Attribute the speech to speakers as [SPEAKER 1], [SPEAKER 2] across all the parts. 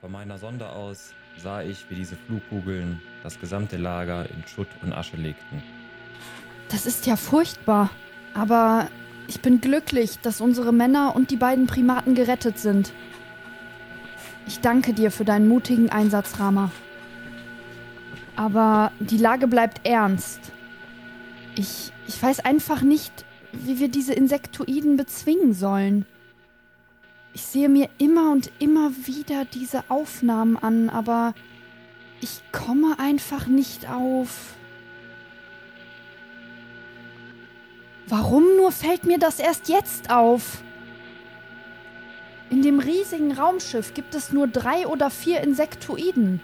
[SPEAKER 1] Von meiner Sonde aus sah ich, wie diese Flugkugeln das gesamte Lager in Schutt und Asche legten.
[SPEAKER 2] Das ist ja furchtbar. Aber ich bin glücklich, dass unsere Männer und die beiden Primaten gerettet sind. Ich danke dir für deinen mutigen Einsatz, Rama. Aber die Lage bleibt ernst. Ich, ich weiß einfach nicht, wie wir diese Insektoiden bezwingen sollen. Ich sehe mir immer und immer wieder diese Aufnahmen an, aber ich komme einfach nicht auf. Warum nur fällt mir das erst jetzt auf? In dem riesigen Raumschiff gibt es nur drei oder vier Insektoiden.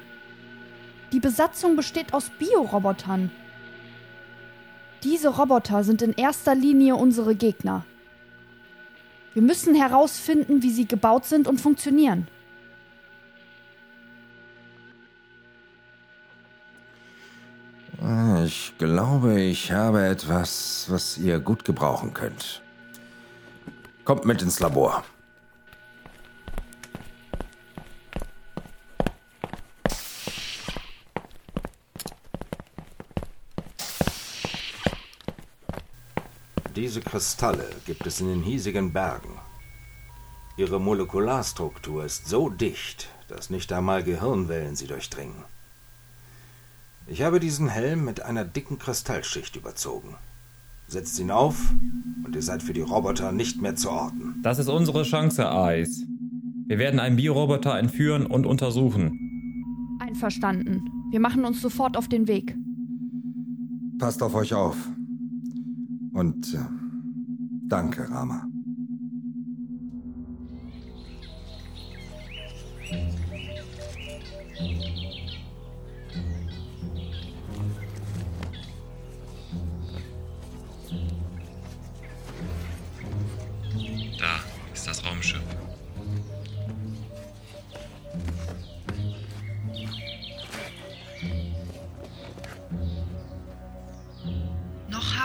[SPEAKER 2] Die Besatzung besteht aus Biorobotern. Diese Roboter sind in erster Linie unsere Gegner. Wir müssen herausfinden, wie sie gebaut sind und funktionieren.
[SPEAKER 3] Ich glaube, ich habe etwas, was ihr gut gebrauchen könnt. Kommt mit ins Labor. Diese Kristalle gibt es in den hiesigen Bergen. Ihre Molekularstruktur ist so dicht, dass nicht einmal Gehirnwellen sie durchdringen. Ich habe diesen Helm mit einer dicken Kristallschicht überzogen. Setzt ihn auf und ihr seid für die Roboter nicht mehr zu orten.
[SPEAKER 1] Das ist unsere Chance, Ice. Wir werden einen Bioroboter entführen und untersuchen.
[SPEAKER 2] Einverstanden. Wir machen uns sofort auf den Weg.
[SPEAKER 3] Passt auf euch auf. Und äh, danke, Rama.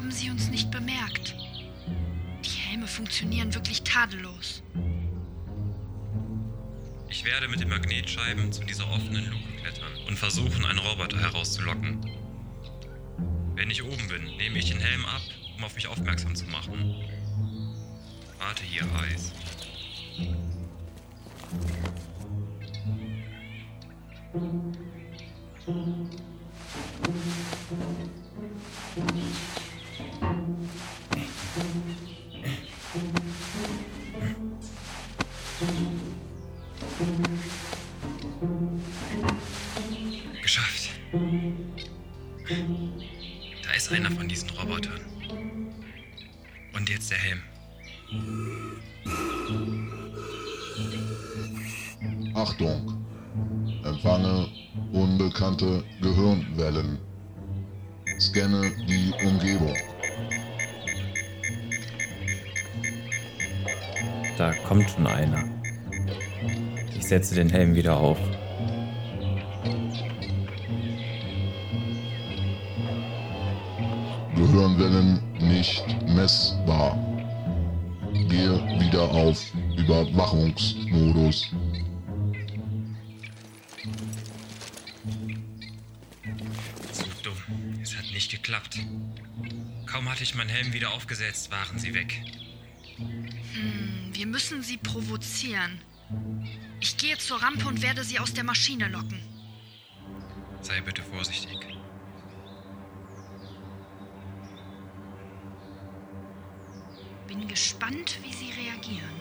[SPEAKER 2] Haben sie uns nicht bemerkt. Die Helme funktionieren wirklich tadellos.
[SPEAKER 1] Ich werde mit den Magnetscheiben zu dieser offenen Luke klettern und versuchen, einen Roboter herauszulocken. Wenn ich oben bin, nehme ich den Helm ab, um auf mich aufmerksam zu machen. Warte hier, Eis. Geschafft. Da ist einer von diesen Robotern. Und jetzt der Helm.
[SPEAKER 4] Achtung! Empfange unbekannte Gehirnwellen. Scanne die Umgebung.
[SPEAKER 1] Da kommt schon einer. Ich setze den Helm wieder auf.
[SPEAKER 4] Gehirnwellen nicht messbar. Gehe wieder auf Überwachungsmodus.
[SPEAKER 1] So dumm. Es hat nicht geklappt. Kaum hatte ich meinen Helm wieder aufgesetzt, waren sie weg.
[SPEAKER 2] Wir müssen sie provozieren. Ich gehe zur Rampe und werde sie aus der Maschine locken.
[SPEAKER 1] Sei bitte vorsichtig.
[SPEAKER 2] Bin gespannt, wie sie reagieren.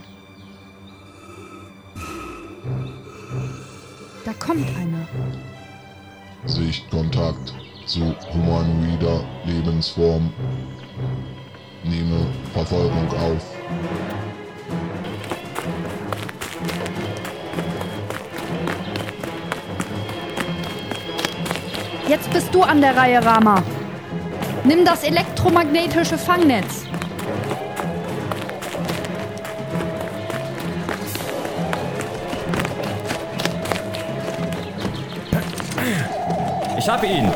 [SPEAKER 2] Da kommt einer.
[SPEAKER 4] Sichtkontakt zu humanoider Lebensform. Nehme Verfolgung auf.
[SPEAKER 2] Jetzt bist du an der Reihe, Rama. Nimm das elektromagnetische Fangnetz.
[SPEAKER 1] Ich hab ihn!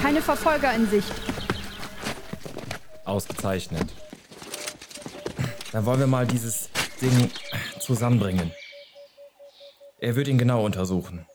[SPEAKER 2] Keine Verfolger in Sicht.
[SPEAKER 1] Ausgezeichnet. Dann wollen wir mal dieses Ding zusammenbringen. Er wird ihn genau untersuchen.